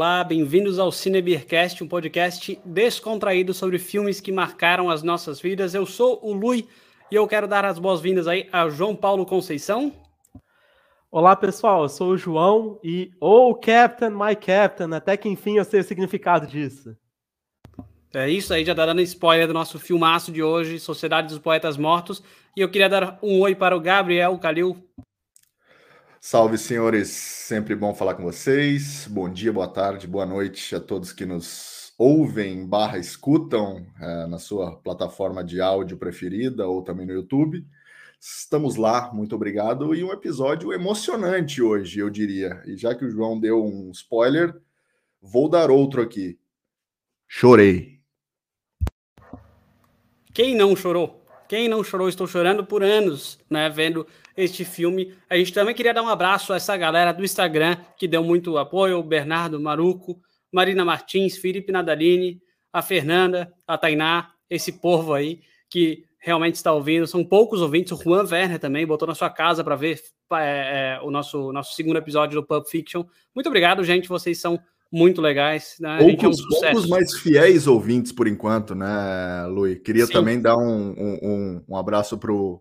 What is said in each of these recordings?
olá, bem-vindos ao Cinebeercast, um podcast descontraído sobre filmes que marcaram as nossas vidas. Eu sou o Lui e eu quero dar as boas-vindas aí a João Paulo Conceição. Olá pessoal, eu sou o João e oh Captain, my Captain, até que enfim eu sei o significado disso. É isso aí, já tá dando spoiler do nosso filmaço de hoje, Sociedade dos Poetas Mortos. E eu queria dar um oi para o Gabriel Calil. Salve, senhores. Sempre bom falar com vocês. Bom dia, boa tarde, boa noite a todos que nos ouvem barra escutam é, na sua plataforma de áudio preferida ou também no YouTube. Estamos lá, muito obrigado. E um episódio emocionante hoje, eu diria. E já que o João deu um spoiler, vou dar outro aqui. Chorei. Quem não chorou? Quem não chorou, estou chorando por anos, né, vendo este filme. A gente também queria dar um abraço a essa galera do Instagram que deu muito apoio, o Bernardo Maruco, Marina Martins, Felipe Nadalini, a Fernanda, a Tainá, esse povo aí que realmente está ouvindo. São poucos ouvintes. O Juan Werner também botou na sua casa para ver é, é, o nosso, nosso segundo episódio do Pulp Fiction. Muito obrigado, gente. Vocês são muito legais. Né? Poucos, é um poucos mais fiéis ouvintes por enquanto, né, Lui? Queria Sim. também dar um, um, um abraço pro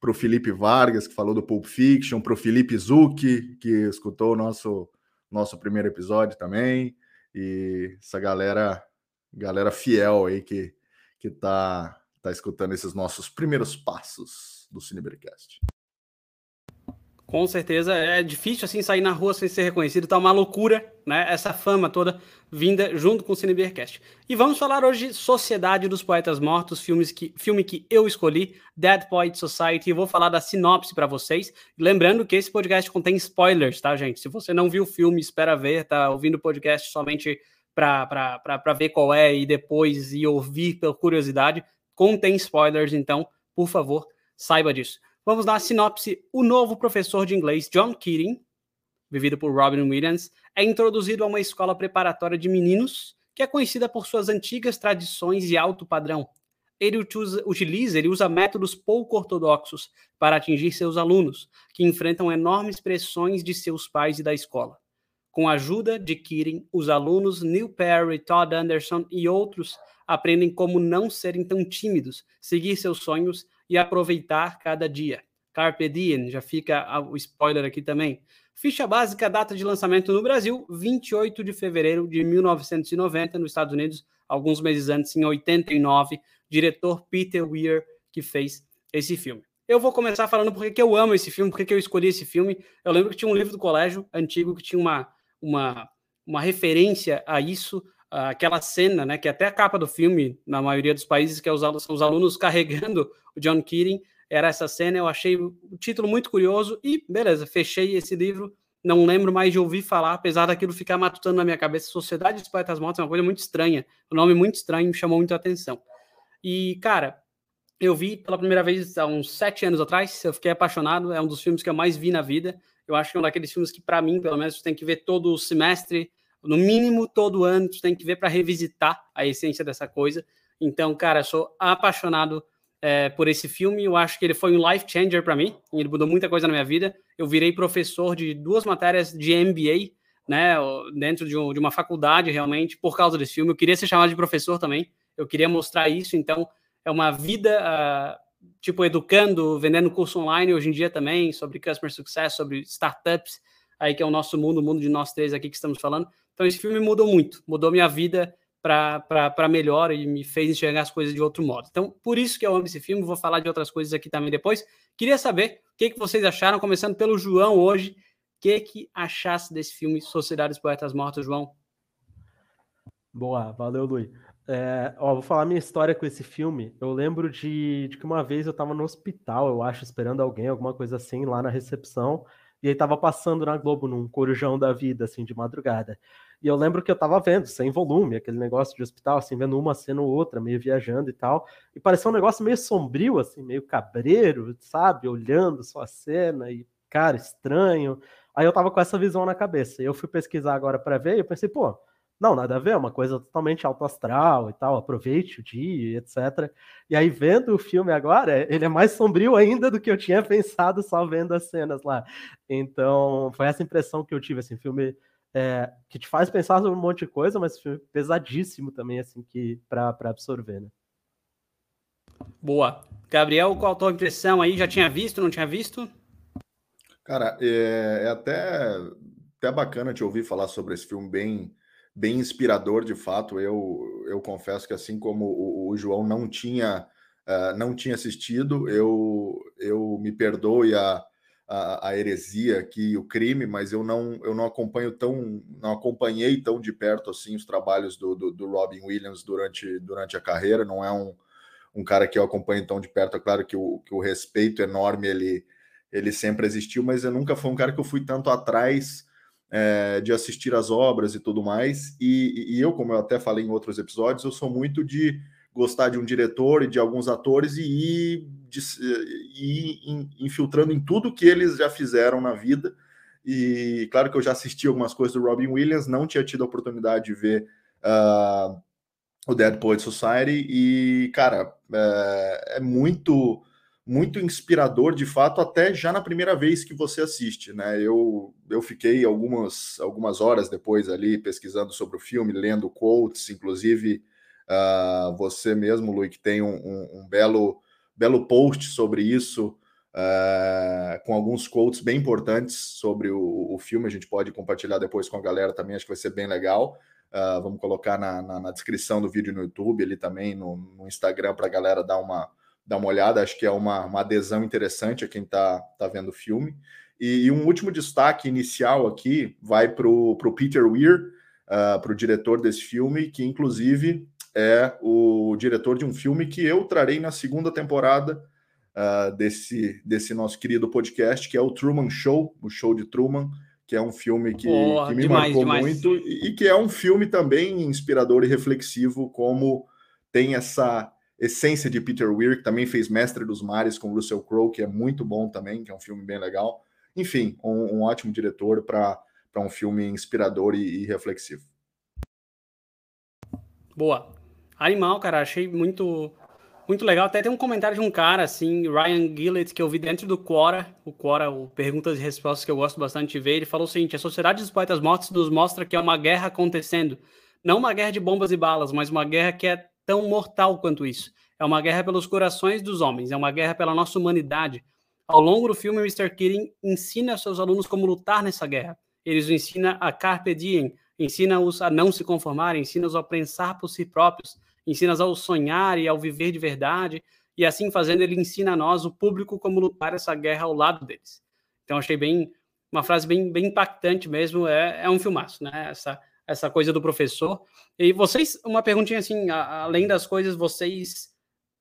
para o Felipe Vargas, que falou do Pulp Fiction, para o Felipe Zucchi, que escutou o nosso, nosso primeiro episódio também, e essa galera galera fiel aí que, que tá, tá escutando esses nossos primeiros passos do Cinebercast. Com certeza é difícil assim sair na rua sem ser reconhecido, tá uma loucura, né? Essa fama toda vinda junto com o Cinebeercast. E vamos falar hoje de Sociedade dos Poetas Mortos, filmes que, filme que eu escolhi, Dead Poet Society. Eu vou falar da sinopse para vocês. Lembrando que esse podcast contém spoilers, tá, gente? Se você não viu o filme, espera ver, tá ouvindo o podcast somente para ver qual é e depois e ouvir por curiosidade, contém spoilers, então, por favor, saiba disso. Vamos dar a sinopse. O novo professor de inglês, John Keating, vivido por Robin Williams, é introduzido a uma escola preparatória de meninos que é conhecida por suas antigas tradições e alto padrão. Ele utiliza, ele usa métodos pouco ortodoxos para atingir seus alunos, que enfrentam enormes pressões de seus pais e da escola. Com a ajuda de Keating, os alunos Neil Perry, Todd Anderson e outros aprendem como não serem tão tímidos, seguir seus sonhos e aproveitar cada dia. Carpe diem, já fica o spoiler aqui também. Ficha básica, data de lançamento no Brasil, 28 de fevereiro de 1990, nos Estados Unidos, alguns meses antes, em 89, diretor Peter Weir, que fez esse filme. Eu vou começar falando porque que eu amo esse filme, porque que eu escolhi esse filme. Eu lembro que tinha um livro do colégio antigo que tinha uma, uma, uma referência a isso, aquela cena, né, que até a capa do filme, na maioria dos países, que é os, os alunos carregando o John Keating, era essa cena, eu achei o título muito curioso e, beleza, fechei esse livro, não lembro mais de ouvir falar, apesar daquilo ficar matutando na minha cabeça, Sociedade dos Poetas Mortos é uma coisa muito estranha, um nome muito estranho, me chamou muito a atenção. E, cara, eu vi pela primeira vez há uns sete anos atrás, eu fiquei apaixonado, é um dos filmes que eu mais vi na vida, eu acho que é um daqueles filmes que, para mim, pelo menos, tem que ver todo o semestre, no mínimo todo ano, tu tem que ver para revisitar a essência dessa coisa. Então, cara, sou apaixonado é, por esse filme. Eu acho que ele foi um life changer para mim. Ele mudou muita coisa na minha vida. Eu virei professor de duas matérias de MBA, né, dentro de, um, de uma faculdade realmente, por causa desse filme. Eu queria ser chamado de professor também. Eu queria mostrar isso. Então, é uma vida, uh, tipo, educando, vendendo curso online hoje em dia também, sobre customer success, sobre startups, aí que é o nosso mundo, o mundo de nós três aqui que estamos falando. Então, esse filme mudou muito, mudou minha vida para melhor e me fez enxergar as coisas de outro modo. Então, por isso que eu amo esse filme, vou falar de outras coisas aqui também depois. Queria saber o que, que vocês acharam, começando pelo João hoje. O que, que achasse desse filme Sociedade dos Poetas Mortos, João? Boa, valeu, Luiz. É, ó, vou falar minha história com esse filme. Eu lembro de, de que uma vez eu estava no hospital, eu acho, esperando alguém, alguma coisa assim, lá na recepção. E aí tava passando na Globo num corujão da vida, assim, de madrugada. E eu lembro que eu tava vendo, sem volume, aquele negócio de hospital, assim, vendo uma cena ou outra, meio viajando e tal. E parecia um negócio meio sombrio, assim, meio cabreiro, sabe? Olhando só a cena e, cara, estranho. Aí eu tava com essa visão na cabeça. E eu fui pesquisar agora para ver e eu pensei, pô, não, nada a ver, é uma coisa totalmente alto astral e tal, aproveite o dia, etc. E aí, vendo o filme agora, ele é mais sombrio ainda do que eu tinha pensado só vendo as cenas lá. Então, foi essa impressão que eu tive, assim, filme é, que te faz pensar sobre um monte de coisa, mas filme pesadíssimo também, assim, que para absorver, né? Boa. Gabriel, qual a tua impressão aí? Já tinha visto, não tinha visto? Cara, é, é até, até bacana te ouvir falar sobre esse filme bem, bem inspirador, de fato. Eu, eu confesso que assim como o, o João não tinha, uh, não tinha assistido, eu, eu me perdoe a, a, a, heresia aqui, o crime, mas eu não, eu não acompanho tão, não acompanhei tão de perto assim os trabalhos do, do, do Robin Williams durante, durante a carreira. Não é um, um cara que eu acompanho tão de perto. É claro que o, que o respeito enorme ele, ele sempre existiu, mas eu nunca fui um cara que eu fui tanto atrás é, de assistir as obras e tudo mais. E, e, eu, como eu até falei em outros episódios, eu sou muito de gostar de um diretor e de alguns atores e ir, de, ir infiltrando em tudo que eles já fizeram na vida. E claro que eu já assisti algumas coisas do Robin Williams, não tinha tido a oportunidade de ver uh, o Dead Poet Society e, cara, é, é, muito muito inspirador de fato até já na primeira vez que você assiste, né? Eu, eu fiquei algumas algumas horas depois ali pesquisando sobre o filme, lendo quotes, inclusive uh, você mesmo, Luiz, que tem um, um, um, belo belo post sobre isso, uh, com alguns quotes bem importantes sobre o, o filme, a gente pode compartilhar depois com a galera também, acho que vai ser bem legal. Uh, vamos colocar na, na, na, descrição do vídeo no YouTube, ali também no, no Instagram, para a galera dar uma, dar uma olhada. Acho que é uma, uma adesão interessante a quem está tá vendo o filme. E, e, um último destaque inicial aqui vai para o Peter Weir, ah, para o diretor desse filme, que inclusive é o diretor de um filme que eu trarei na segunda temporada uh, desse, desse nosso querido podcast, que é o Truman Show, o show de Truman que é um filme que, que me demais, marcou demais. muito e, e que é um filme também inspirador e reflexivo, como tem essa essência de Peter Weir, que também fez Mestre dos Mares com Russell Crowe, que é muito bom também, que é um filme bem legal. Enfim, um, um ótimo diretor para um filme inspirador e, e reflexivo. Boa. Animal, cara, achei muito muito legal. Até tem um comentário de um cara, assim, Ryan Gillett, que eu vi dentro do Quora, o Quora, o Perguntas e Respostas, que eu gosto bastante de ver. Ele falou o seguinte: a Sociedade dos Poetas Mortos nos mostra que é uma guerra acontecendo. Não uma guerra de bombas e balas, mas uma guerra que é tão mortal quanto isso. É uma guerra pelos corações dos homens, é uma guerra pela nossa humanidade. Ao longo do filme, Mr. Keating ensina seus alunos como lutar nessa guerra. Ele os ensina a carpe diem, ensina-os a não se conformar, ensina-os a pensar por si próprios, ensina ao sonhar e ao viver de verdade, e assim fazendo, ele ensina a nós, o público, como lutar essa guerra ao lado deles. Então, achei bem uma frase bem, bem impactante mesmo. É, é um filmaço, né? Essa, essa coisa do professor. E vocês, uma perguntinha assim, a, além das coisas, vocês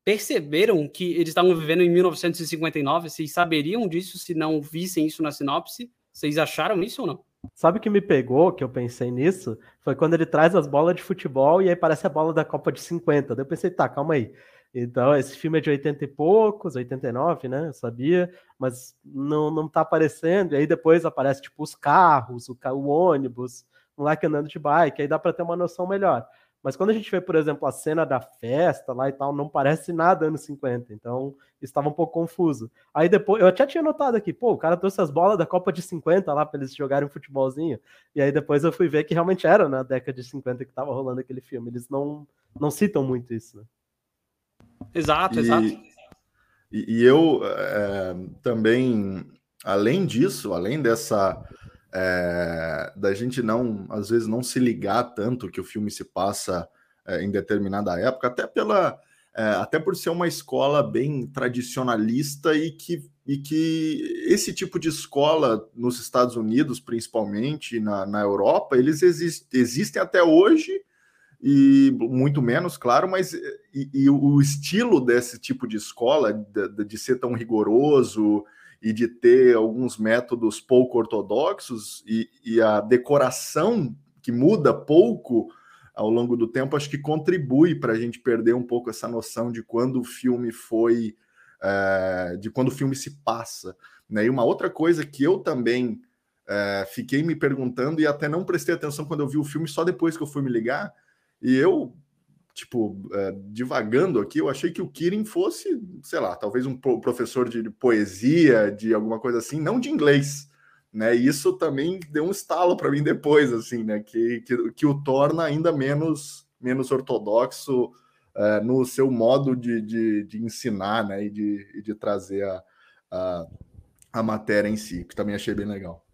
perceberam que eles estavam vivendo em 1959? Vocês saberiam disso se não vissem isso na sinopse? Vocês acharam isso ou não? Sabe o que me pegou, que eu pensei nisso? Foi quando ele traz as bolas de futebol e aí parece a bola da Copa de 50. Daí eu pensei, tá, calma aí. Então, esse filme é de 80 e poucos, 89, né? Eu sabia, mas não, não tá aparecendo. E aí depois aparece, tipo, os carros, o, o ônibus, o moleque andando de bike, aí dá para ter uma noção melhor. Mas quando a gente vê, por exemplo, a cena da festa lá e tal, não parece nada anos 50. Então, estava um pouco confuso. Aí depois, eu até tinha notado aqui, pô, o cara trouxe as bolas da Copa de 50 lá para eles jogarem um futebolzinho. E aí depois eu fui ver que realmente era na década de 50 que estava rolando aquele filme. Eles não, não citam muito isso, né? Exato, e, exato. E, e eu é, também, além disso, além dessa é, da gente não, às vezes, não se ligar tanto que o filme se passa é, em determinada época, até pela é, até por ser uma escola bem tradicionalista e que, e que esse tipo de escola nos Estados Unidos, principalmente na, na Europa, eles exist, existem até hoje e muito menos, claro, mas e, e o estilo desse tipo de escola, de, de ser tão rigoroso, e de ter alguns métodos pouco ortodoxos e, e a decoração que muda pouco ao longo do tempo, acho que contribui para a gente perder um pouco essa noção de quando o filme foi, é, de quando o filme se passa. Né? E uma outra coisa que eu também é, fiquei me perguntando e até não prestei atenção quando eu vi o filme, só depois que eu fui me ligar, e eu tipo, é, divagando aqui, eu achei que o Kirin fosse, sei lá, talvez um professor de poesia, de alguma coisa assim, não de inglês, né? E isso também deu um estalo para mim depois, assim, né? Que, que, que, o torna ainda menos, menos ortodoxo é, no seu modo de, de, de, ensinar, né? E de, de trazer a, a, a matéria em si, que também achei bem legal.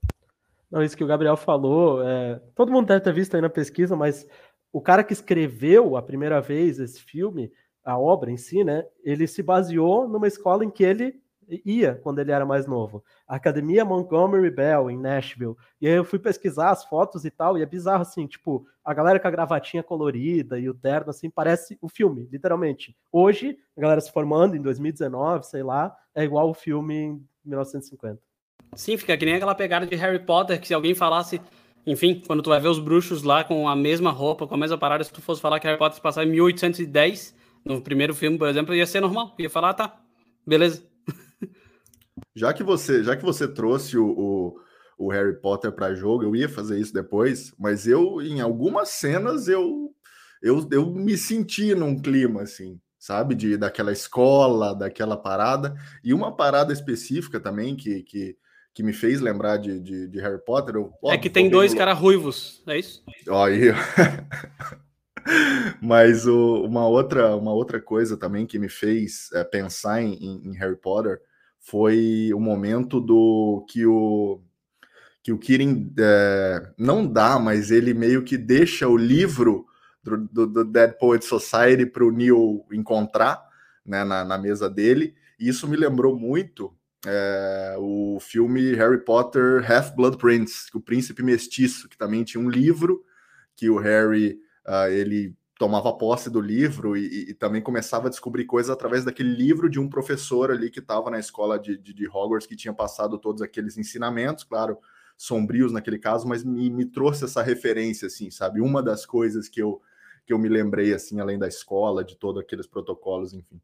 Não, isso que o Gabriel falou, é, todo mundo deve ter visto aí na pesquisa, mas o cara que escreveu a primeira vez esse filme, a obra em si, né? Ele se baseou numa escola em que ele ia quando ele era mais novo. A Academia Montgomery Bell, em Nashville. E aí eu fui pesquisar as fotos e tal, e é bizarro, assim, tipo, a galera com a gravatinha colorida e o terno, assim, parece o filme, literalmente. Hoje, a galera se formando em 2019, sei lá, é igual o filme em 1950. Sim, fica que nem aquela pegada de Harry Potter, que se alguém falasse, enfim, quando tu vai ver os bruxos lá com a mesma roupa, com a mesma parada, se tu fosse falar que Harry Potter se passava em 1810, no primeiro filme, por exemplo, ia ser normal. Ia falar, ah, tá, beleza. Já que você, já que você trouxe o, o, o Harry Potter para jogo, eu ia fazer isso depois, mas eu, em algumas cenas, eu, eu, eu me senti num clima assim, sabe? De, daquela escola, daquela parada. E uma parada específica também que, que, que me fez lembrar de, de, de Harry Potter. Eu, ó, é que tem dois caras ruivos, é isso? Ó, aí. Mas o, uma, outra, uma outra coisa também que me fez é, pensar em, em, Harry Potter foi o momento do que o que o Kirin é, não dá, mas ele meio que deixa o livro do, do, do Dead Poet Society para o Neil encontrar né, na, na, mesa dele. E isso me lembrou muito é, o filme Harry Potter Half-Blood Prince, o Príncipe Mestiço, que também tinha um livro que o Harry uh, ele tomava posse do livro e, e, também começava a descobrir coisas através daquele livro de um professor ali que estava na escola de, de, de, Hogwarts, que tinha passado todos aqueles ensinamentos, claro, sombrios naquele caso, mas me, me, trouxe essa referência, assim, sabe? Uma das coisas que eu, que eu me lembrei, assim, além da escola, de todos aqueles protocolos, enfim.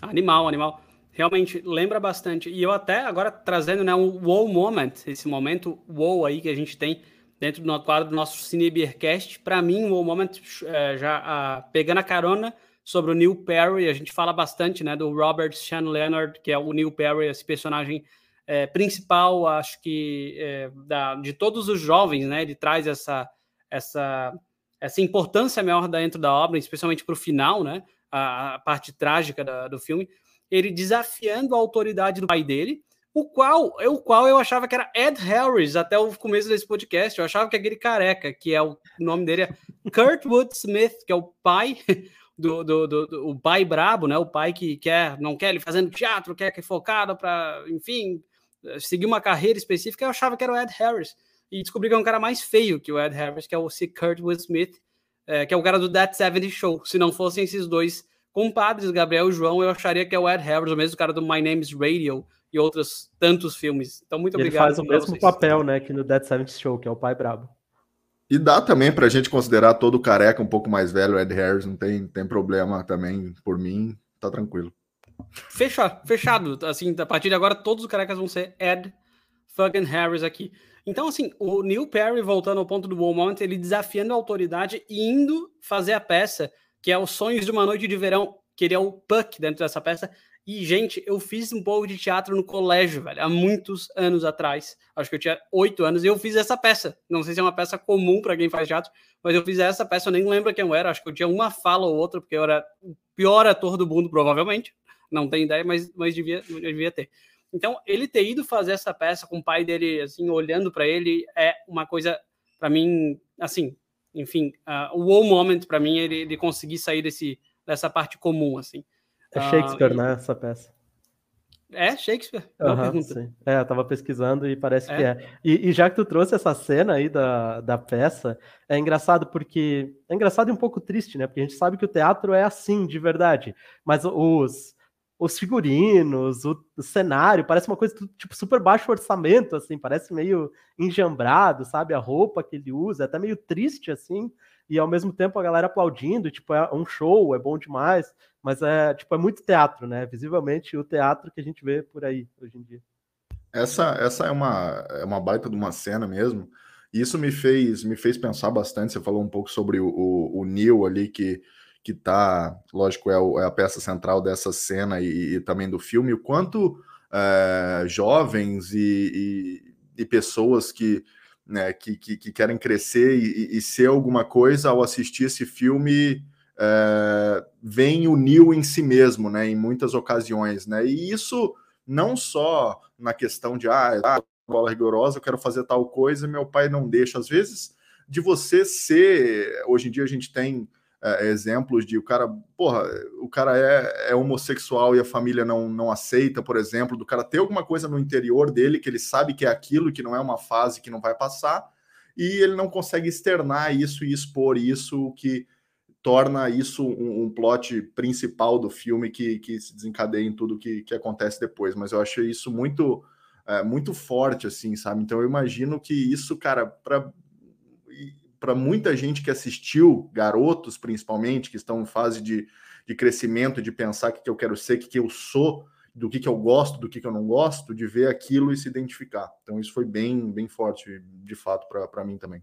Animal, animal. Realmente lembra bastante. E eu até agora trazendo né, um wow moment, esse momento wow aí que a gente tem dentro do quadro do nosso Cinebeercast. Para mim, o Moment, é, já a, pegando a carona sobre o Neil Perry, a gente fala bastante né, do Robert Sean Leonard, que é o Neil Perry, esse personagem é, principal, acho que é, da, de todos os jovens, né? Ele traz essa, essa, essa importância maior dentro da obra, especialmente para o final, né? A, a parte trágica da, do filme. Ele desafiando a autoridade do pai dele, o qual, o qual eu achava que era Ed Harris até o começo desse podcast. Eu achava que aquele careca, que é o, nome dele é Kurtwood Smith, que é o pai do, do, do, do, o pai brabo, né? O pai que quer, não quer ele fazendo teatro, quer que é focado para, enfim, seguir uma carreira específica. Eu achava que era o Ed Harris e descobri que é um cara mais feio que o Ed Harris, que é o C. Kurtwood Smith, é, que é o cara do That 70 Show. Se não fossem esses dois compadres, Gabriel e João, eu acharia que é o Ed Harris, o mesmo cara do My Name's Radio e outros tantos filmes. Então, muito obrigado. Ele faz o mesmo papel, né, que no Dead Seventh Show, que é o pai brabo. E dá também para a gente considerar todo careca um pouco mais velho, Ed Harris, não tem, tem problema também, por mim, tá tranquilo. Fechado, fechado. Assim, a partir de agora, todos os carecas vão ser Ed fucking Harris aqui. Então, assim, o Neil Perry, voltando ao ponto do Moment, ele desafiando a autoridade e indo fazer a peça, que é os Sonhos de uma Noite de Verão, que ele é o Puck dentro dessa peça, e, gente, eu fiz um pouco de teatro no colégio, velho, há muitos anos atrás. Acho que eu tinha oito anos e eu fiz essa peça. Não sei se é uma peça comum para quem faz teatro, mas eu fiz essa peça, eu nem lembro quem eu era. Acho que eu tinha uma fala ou outra, porque eu era o pior ator do mundo, provavelmente. Não tenho ideia, mas, mas devia, devia ter. Então, ele ter ido fazer essa peça com o pai dele, assim, olhando para ele, é uma coisa, para mim, assim, enfim, uh, o wow moment para mim, ele, ele conseguir sair desse, dessa parte comum, assim. É Shakespeare, uh, né? Essa peça. É Shakespeare? Uhum, sim. É, eu tava pesquisando e parece é? que é. E, e, já que tu trouxe essa cena aí da, da peça, é engraçado porque. É engraçado e um pouco triste, né? Porque a gente sabe que o teatro é assim, de verdade. Mas os, os figurinos, o, o cenário, parece uma coisa tipo super baixo orçamento, assim, parece meio enjambrado, sabe? A roupa que ele usa, é até meio triste, assim e ao mesmo tempo a galera aplaudindo, tipo, é um show, é bom demais, mas é, tipo, é muito teatro, né? Visivelmente o teatro que a gente vê por aí hoje em dia. Essa, essa é, uma, é uma baita de uma cena mesmo. E isso me fez, me fez pensar bastante. Você falou um pouco sobre o, o, o Neil ali, que, que tá, lógico, é, o, é a peça central dessa cena e, e, também do filme, o quanto é, jovens e, e, e, pessoas que, né, que, que, que, querem crescer e, ser alguma coisa ao assistir esse filme é, vem unir em si mesmo, né, em muitas ocasiões, né, e isso não só na questão de ah, ah bola rigorosa, eu quero fazer tal coisa, meu pai não deixa. Às vezes, de você ser, hoje em dia a gente tem é, exemplos de o cara, porra, o cara é, é, homossexual e a família não, não aceita, por exemplo, do cara ter alguma coisa no interior dele que ele sabe que é aquilo, que não é uma fase que não vai passar, e ele não consegue externar isso e expor isso, que torna isso um, um plot principal do filme que, que se desencadeia em tudo que, que acontece depois. Mas eu achei isso muito é, muito forte, assim, sabe? Então eu imagino que isso, cara, para para muita gente que assistiu, garotos principalmente, que estão em fase de, de crescimento, de pensar o que, que eu quero ser, o que, que eu sou, do que, que eu gosto, do que, que eu não gosto, de ver aquilo e se identificar. Então isso foi bem, bem forte, de fato, para mim também.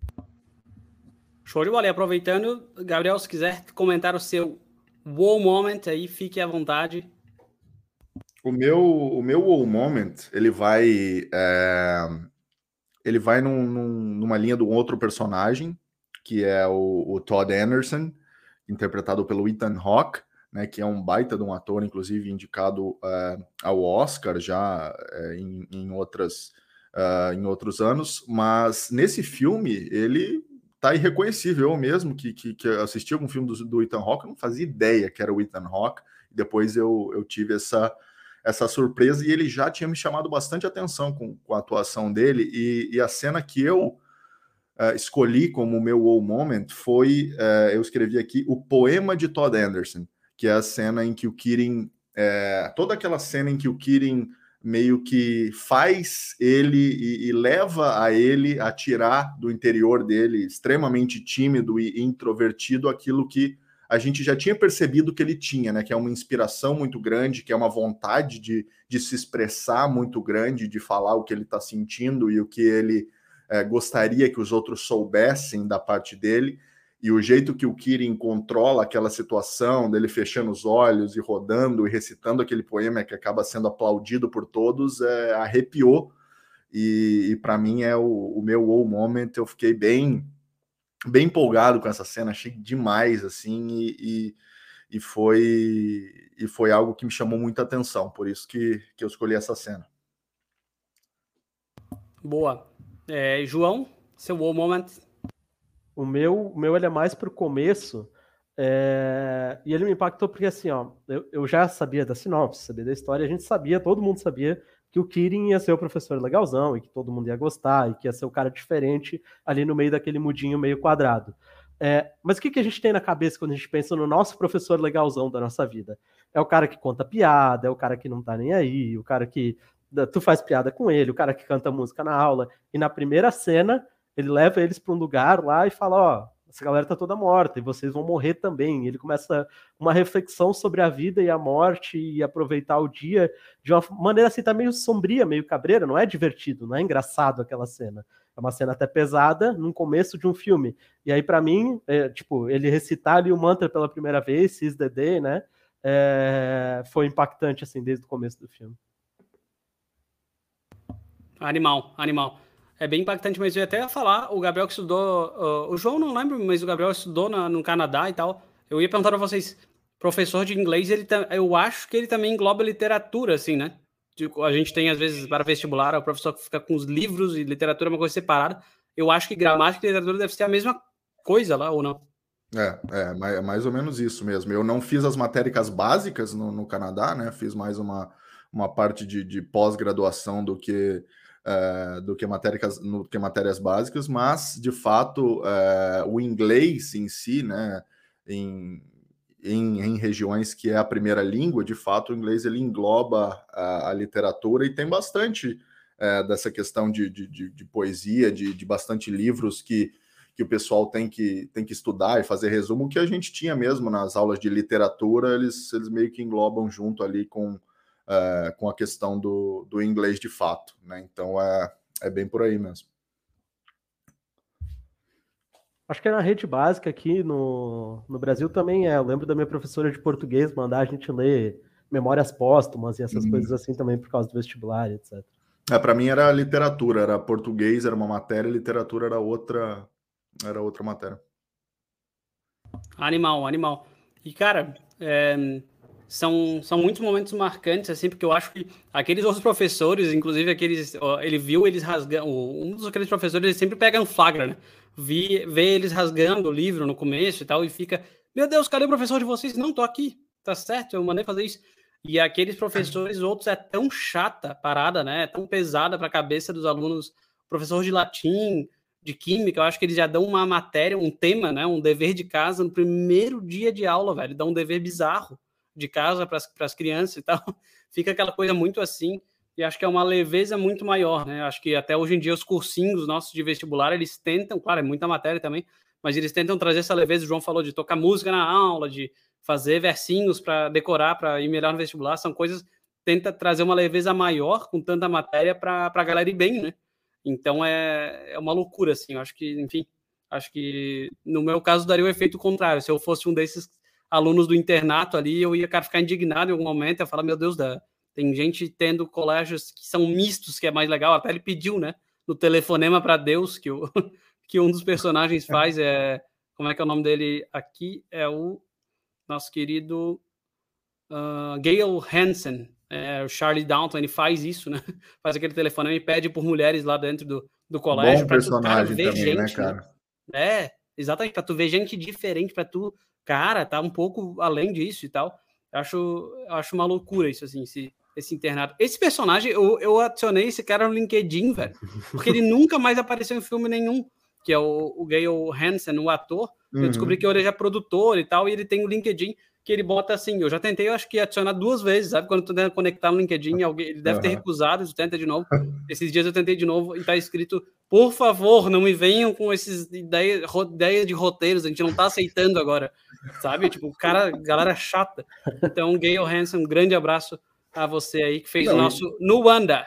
Show de bola. E aproveitando, Gabriel, se quiser comentar o seu wow moment aí, fique à vontade. O meu, o meu wow moment, ele vai, é, ele vai num, num, numa linha do outro personagem, que é o, o, Todd Anderson, interpretado pelo Ethan Hawke, né, que é um baita de um ator, inclusive indicado é, ao Oscar já é, em, em, outras, uh, em outros anos, mas nesse filme ele tá irreconhecível. Eu mesmo que, que, que assisti algum filme do, do Ethan Hawke, não fazia ideia que era o Ethan Hawke, depois eu, eu tive essa essa surpresa e ele já tinha me chamado bastante atenção com, com a atuação dele. E, e a cena que eu uh, escolhi como meu wow moment foi, uh, eu escrevi aqui, o poema de Todd Anderson, que é a cena em que o Kirin, uh, toda aquela cena em que o Kirin meio que faz ele e, e, leva a ele a tirar do interior dele, extremamente tímido e introvertido, aquilo que a gente já tinha percebido que ele tinha, né? Que é uma inspiração muito grande, que é uma vontade de, de se expressar muito grande, de falar o que ele está sentindo e o que ele é, gostaria que os outros soubessem da parte dele. E o jeito que o Kirin controla aquela situação, dele fechando os olhos e rodando e recitando aquele poema que acaba sendo aplaudido por todos, é, arrepiou. E, e para mim é o, o meu wow moment. Eu fiquei bem bem empolgado com essa cena, achei demais, assim, e, e, e, foi e foi algo que me chamou muita atenção, por isso que, que eu escolhi essa cena. Boa. É, João, seu wow moment? O meu, o meu ele é mais pro começo, é... e ele me impactou porque, assim, ó, eu, eu já sabia da sinopse, sabia da história, a gente sabia, todo mundo sabia que o Kirin ia ser o professor legalzão e que todo mundo ia gostar e que ia ser o cara diferente ali no meio daquele mudinho meio quadrado. É, mas o que, que a gente tem na cabeça quando a gente pensa no nosso professor legalzão da nossa vida? É o cara que conta piada, é o cara que não tá nem aí, o cara que tu faz piada com ele, o cara que canta música na aula. E na primeira cena, ele leva eles para um lugar lá e fala: Ó, essa galera tá toda morta e vocês vão morrer também. Ele começa uma reflexão sobre a vida e a morte e aproveitar o dia de uma maneira assim, tá meio sombria, meio cabreira, não é divertido, não é engraçado aquela cena. É uma cena até pesada no começo de um filme. E aí, para mim, é, tipo, ele recitar ali o mantra pela primeira vez, Seize the Day, né? É, foi impactante, assim, desde o começo do filme. Animal, animal é bem impactante, mas eu ia até falar, o Gabriel que estudou, uh, o João não lembro, mas o Gabriel estudou na, no Canadá e tal. Eu ia perguntar para vocês, professor de inglês, ele eu acho que ele também engloba literatura, assim, né? A gente tem, às vezes, para vestibular, o professor que fica com os livros e literatura é uma coisa separada. Eu acho que gramática e literatura deve ser a mesma coisa lá, ou não? É, é, é mais ou menos isso mesmo. Eu não fiz as matéricas básicas no, no Canadá, né? Fiz mais uma, uma parte de, de pós-graduação do que uh, do que matérias, no, que matérias básicas, mas de fato uh, o inglês em si, né, em, em, em, regiões que é a primeira língua, de fato o inglês ele engloba a, a literatura e tem bastante uh, dessa questão de, de, de, de poesia, de, de bastante livros que que o pessoal tem que, tem que estudar e fazer resumo, que a gente tinha mesmo nas aulas de literatura, eles, eles meio que englobam junto ali com, é, com a questão do, do inglês de fato. Né? Então é, é bem por aí mesmo. Acho que é na rede básica aqui no, no Brasil também é. Eu lembro da minha professora de português mandar a gente ler memórias póstumas e essas uhum. coisas assim também por causa do vestibular, etc. É, para mim era literatura, era português, era uma matéria, literatura era outra, era outra matéria. Animal, animal. E cara, é, são, são muitos momentos marcantes, assim, porque eu acho que aqueles outros professores, inclusive aqueles, ó, ele viu eles rasgando, um dos aqueles professores, ele sempre pega um flagra, né? Vi, vê eles rasgando o livro no começo e tal, e fica, meu Deus, cadê o professor de vocês? Não, tô aqui, tá certo, eu mandei fazer isso. E aqueles professores, outros, é tão chata a parada, né? É tão pesada para a cabeça dos alunos. Professor de latim, de química, eu acho que eles já dão uma matéria, um tema, né? Um dever de casa no primeiro dia de aula, velho. Dão um dever bizarro de casa para as crianças e tal. Fica aquela coisa muito assim. E acho que é uma leveza muito maior, né? Acho que até hoje em dia os cursinhos nossos de vestibular, eles tentam, claro, é muita matéria também, mas eles tentam trazer essa leveza. O João falou de tocar música na aula, de fazer versinhos para decorar, para ir melhor no vestibular, são coisas tenta trazer uma leveza maior com tanta matéria para a galera ir bem, né? Então é, é uma loucura, assim. Eu acho que, enfim, acho que no meu caso daria o efeito contrário. Se eu fosse um desses alunos do internato ali, eu ia cara, ficar indignado em algum momento, ia falar, meu Deus, da... tem gente tendo colégios que são mistos, que é mais legal. Até ele pediu, né? No telefonema para Deus, que, o, que um dos personagens faz é. Como é que é o nome dele aqui? É o nosso querido uh, Gail Hansen, é, o Charlie Downton, ele faz isso, né? Faz aquele telefone e pede por mulheres lá dentro do, do colégio. Bom personagem tu, cara, também, né, gente, né, cara? Né? É, exatamente, para tu ver gente diferente, para tu, cara, tá um pouco além disso e tal. Eu acho, eu acho uma loucura isso, assim, esse, esse internato. Esse personagem, eu, eu adicionei esse cara no LinkedIn, velho, porque ele nunca mais apareceu em filme nenhum, que é o, o Gail Hansen, o ator, Uhum. Eu descobri que ele é produtor e tal, e ele tem o LinkedIn que ele bota assim. Eu já tentei, eu acho que adicionar duas vezes, sabe? Quando tu tenta conectar no LinkedIn, alguém, ele deve uhum. ter recusado, tu tenta de novo. Esses dias eu tentei de novo e tá escrito: por favor, não me venham com esses ideias, ideias de roteiros, a gente não tá aceitando agora, sabe? Tipo, o cara, galera chata. Então, Gail Hansen, um grande abraço a você aí que fez não, o nosso No Wanda.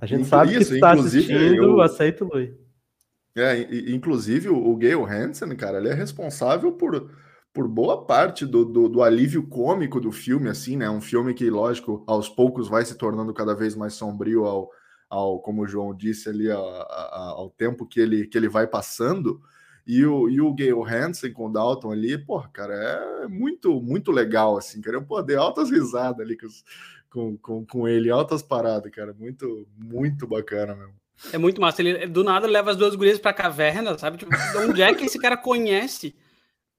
A gente sabe isso, que tá assistindo, eu... aceito, Luiz. É, inclusive o Gail Hansen, cara, ele é responsável por, por boa parte do, do, do, alívio cômico do filme, assim, né? Um filme que, lógico, aos poucos vai se tornando cada vez mais sombrio ao, ao como o João disse ali, ao, ao tempo que ele, que ele vai passando. E o, e o Gail Hansen com o Dalton ali, porra, cara, é muito, muito legal, assim, cara. Eu poder altas risadas ali com, com, com, com ele, altas paradas, cara. Muito, muito bacana mesmo. É muito massa. Ele do nada leva as duas gurias pra caverna, sabe? Tipo, onde é que esse cara conhece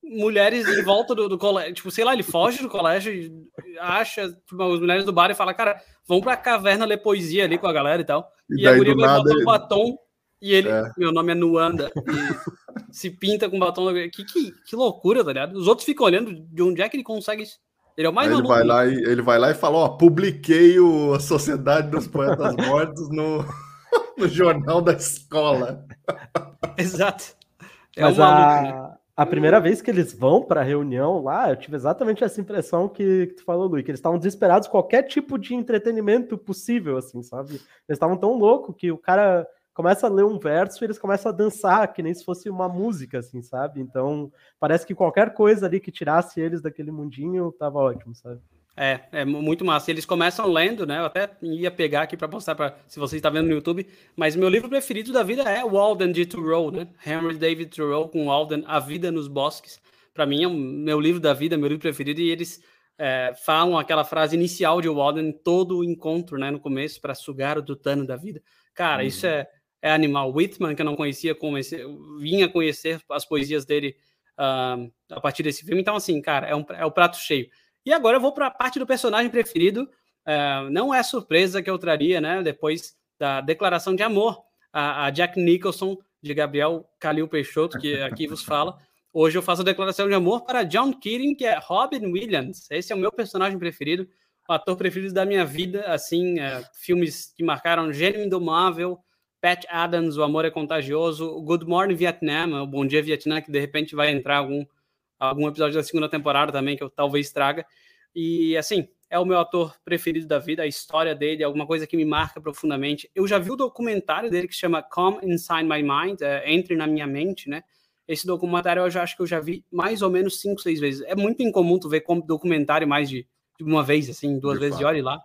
mulheres em volta do, do colégio? Tipo, sei lá, ele foge do colégio e acha tipo, as mulheres do bar e fala, cara, vamos pra caverna ler poesia ali com a galera e tal. E, e a guria vai botar ele... um batom e ele, é. meu nome é Nuanda, e se pinta com batom. Que, que, que loucura, tá ligado? Os outros ficam olhando de onde é que ele consegue isso. Ele é o mais ele vai lá e Ele vai lá e fala, ó, publiquei o, a Sociedade dos Poetas Mortos no no jornal da escola. Exato. É Mas a, né? a primeira vez que eles vão para a reunião lá, eu tive exatamente essa impressão que, que tu falou, Luiz, que eles estavam desesperados qualquer tipo de entretenimento possível, assim, sabe? Eles estavam tão loucos que o cara começa a ler um verso e eles começam a dançar, que nem se fosse uma música, assim, sabe? Então, parece que qualquer coisa ali que tirasse eles daquele mundinho tava ótimo, sabe? É, é muito massa. Eles começam lendo, né? Eu até ia pegar aqui para mostrar para se você está vendo no YouTube, mas meu livro preferido da vida é Walden de Thoreau, né? Henry David Thoreau com Walden, A Vida nos Bosques. Para mim é o meu livro da vida, meu livro preferido e eles é, falam aquela frase inicial de Walden todo o encontro, né, no começo para sugar o tutano da vida. Cara, uhum. isso é, é animal. Whitman que eu não conhecia, comecei, vinha conhecer as poesias dele uh, a partir desse filme. Então assim, cara, é, um, é o prato cheio. E agora eu vou para a parte do personagem preferido. Uh, não é surpresa que eu traria, né? Depois da declaração de amor a, a Jack Nicholson, de Gabriel Calil Peixoto, que aqui vos fala. Hoje eu faço a declaração de amor para John Keating, que é Robin Williams. Esse é o meu personagem preferido, o ator preferido da minha vida. Assim, é, filmes que marcaram Gênio Indomável, Pat Adams, O Amor é Contagioso, Good Morning Vietnam, o Bom Dia Vietnã, que de repente vai entrar algum algum episódio da segunda temporada também que eu talvez traga. E assim, é o meu ator preferido da vida, a história dele é alguma coisa que me marca profundamente. Eu já vi o documentário dele que chama Come Inside My Mind, é, Entre na Minha Mente, né? Esse documentário eu já acho que eu já vi mais ou menos cinco, seis vezes. É muito incomum tu ver documentário mais de uma vez, assim, duas de vezes, fato. e olhe lá,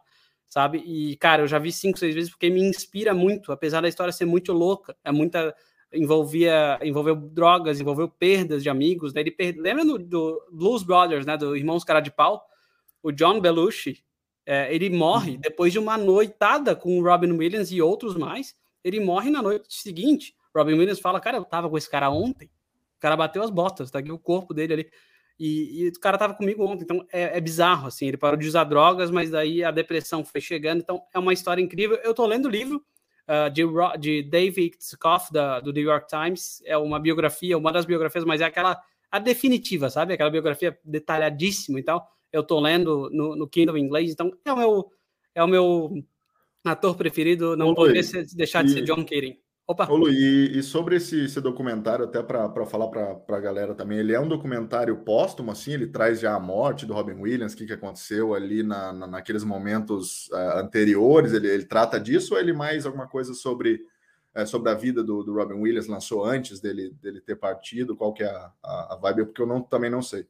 sabe? E, cara, eu já vi cinco, seis vezes porque me inspira muito, apesar da história ser muito louca, é muita envolvia envolveu drogas, envolveu perdas de amigos, né? Ele per... lembra do, do, Blues Brothers, né? Do Irmãos Cara de Pau, o John Belushi, é, ele morre uhum. depois de uma noitada com o Robin Williams e outros mais. Ele morre na noite seguinte. Robin Williams fala, cara, eu tava com esse cara ontem. O cara bateu as botas, tá aqui o corpo dele ali. E, e o cara tava comigo ontem, então é, é, bizarro, assim. Ele parou de usar drogas, mas daí a depressão foi chegando. Então é uma história incrível. Eu tô lendo o livro, uh, de, de David Skoff, da, do New York Times. É uma biografia, uma das biografias, mas é aquela a definitiva, sabe? Aquela biografia detalhadíssima e tal. Eu tô lendo no, no Kindle em inglês, então é o meu, é o meu ator preferido, não poderia deixar de ser John Keating. Opa. Ô, Lu, e, e, sobre esse, esse documentário, até para falar para a galera também, ele é um documentário póstumo, assim, ele traz já a morte do Robin Williams, o que, que aconteceu ali na, na naqueles momentos uh, anteriores, ele, ele trata disso ou ele mais alguma coisa sobre, uh, sobre a vida do, do Robin Williams, lançou antes dele, dele ter partido, qual que é a, a, a vibe, porque eu não, também não sei.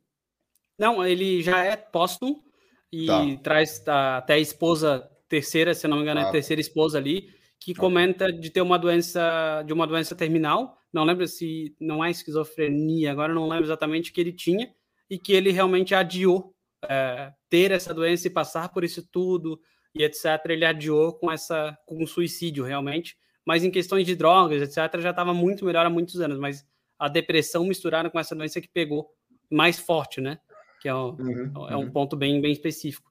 Não, ele já é póstumo e tá. traz tá, até a esposa terceira, se não me engano, é a ah. terceira esposa ali, que comenta de ter uma doença, de uma doença terminal. Não lembro se não é esquizofrenia, agora não lembro exatamente que ele tinha e que ele realmente adiou é, ter essa doença e passar por isso tudo e etc. Ele adiou com essa com o suicídio realmente, mas em questões de drogas, etc. já estava muito melhor há muitos anos, mas a depressão misturada com essa doença que pegou mais forte, né? Que é um, uhum, é um uhum. ponto bem, bem específico.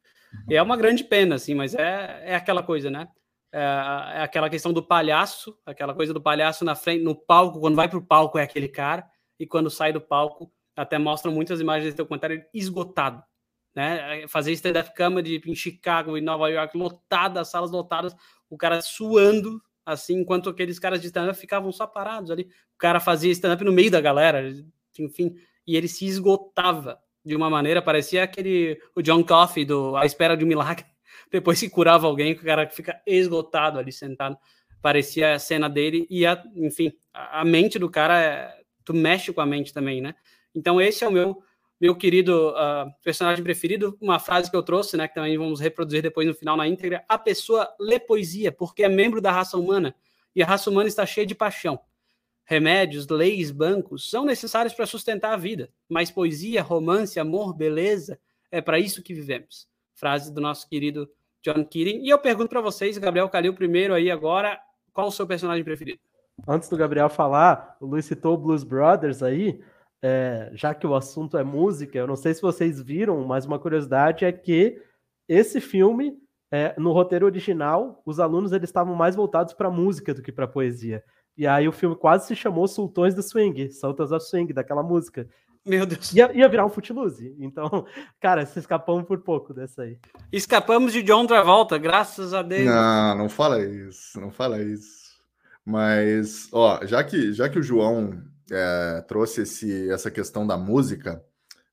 E é uma grande pena, assim, mas é, é aquela coisa, né? É, é, aquela questão do palhaço, aquela coisa do palhaço na frente, no palco, quando vai para o palco é aquele cara, e quando sai do palco, até mostram muitas imagens do documentário esgotado. Né? Fazer stand-up comedy em Chicago e Nova York, lotadas, salas lotadas, o cara suando, assim, enquanto aqueles caras de stand-up ficavam só parados ali. O cara fazia stand-up no meio da galera, enfim, e ele se esgotava de uma maneira, parecia aquele o John Coffey do A Espera de um Milagre depois que curava alguém, o cara fica esgotado ali sentado. Parecia a cena dele e, a, enfim, a, a mente do cara, é, tu mexe com a mente também, né? Então esse é o meu meu querido uh, personagem preferido, uma frase que eu trouxe, né, que também vamos reproduzir depois no final na íntegra, a pessoa lê poesia porque é membro da raça humana e a raça humana está cheia de paixão. Remédios, leis, bancos são necessários para sustentar a vida, mas poesia, romance, amor, beleza, é para isso que vivemos. Frase do nosso querido John Keating. E eu pergunto para vocês, Gabriel Calil primeiro aí agora, qual o seu personagem preferido? Antes do Gabriel falar, o Luiz citou o Blues Brothers aí, é, já que o assunto é música, eu não sei se vocês viram, mas uma curiosidade é que esse filme, é, no roteiro original, os alunos eles estavam mais voltados para música do que para poesia. E aí o filme quase se chamou Sultões do Swing, Sultans of Swing, daquela música. Meu Deus. Ia, ia virar um footloose. Então, cara, se escapamos por pouco dessa aí. Escapamos de John Travolta, graças a Deus. Não, não fala isso, não fala isso. Mas, ó, já que, já que o João é, trouxe esse, essa questão da música,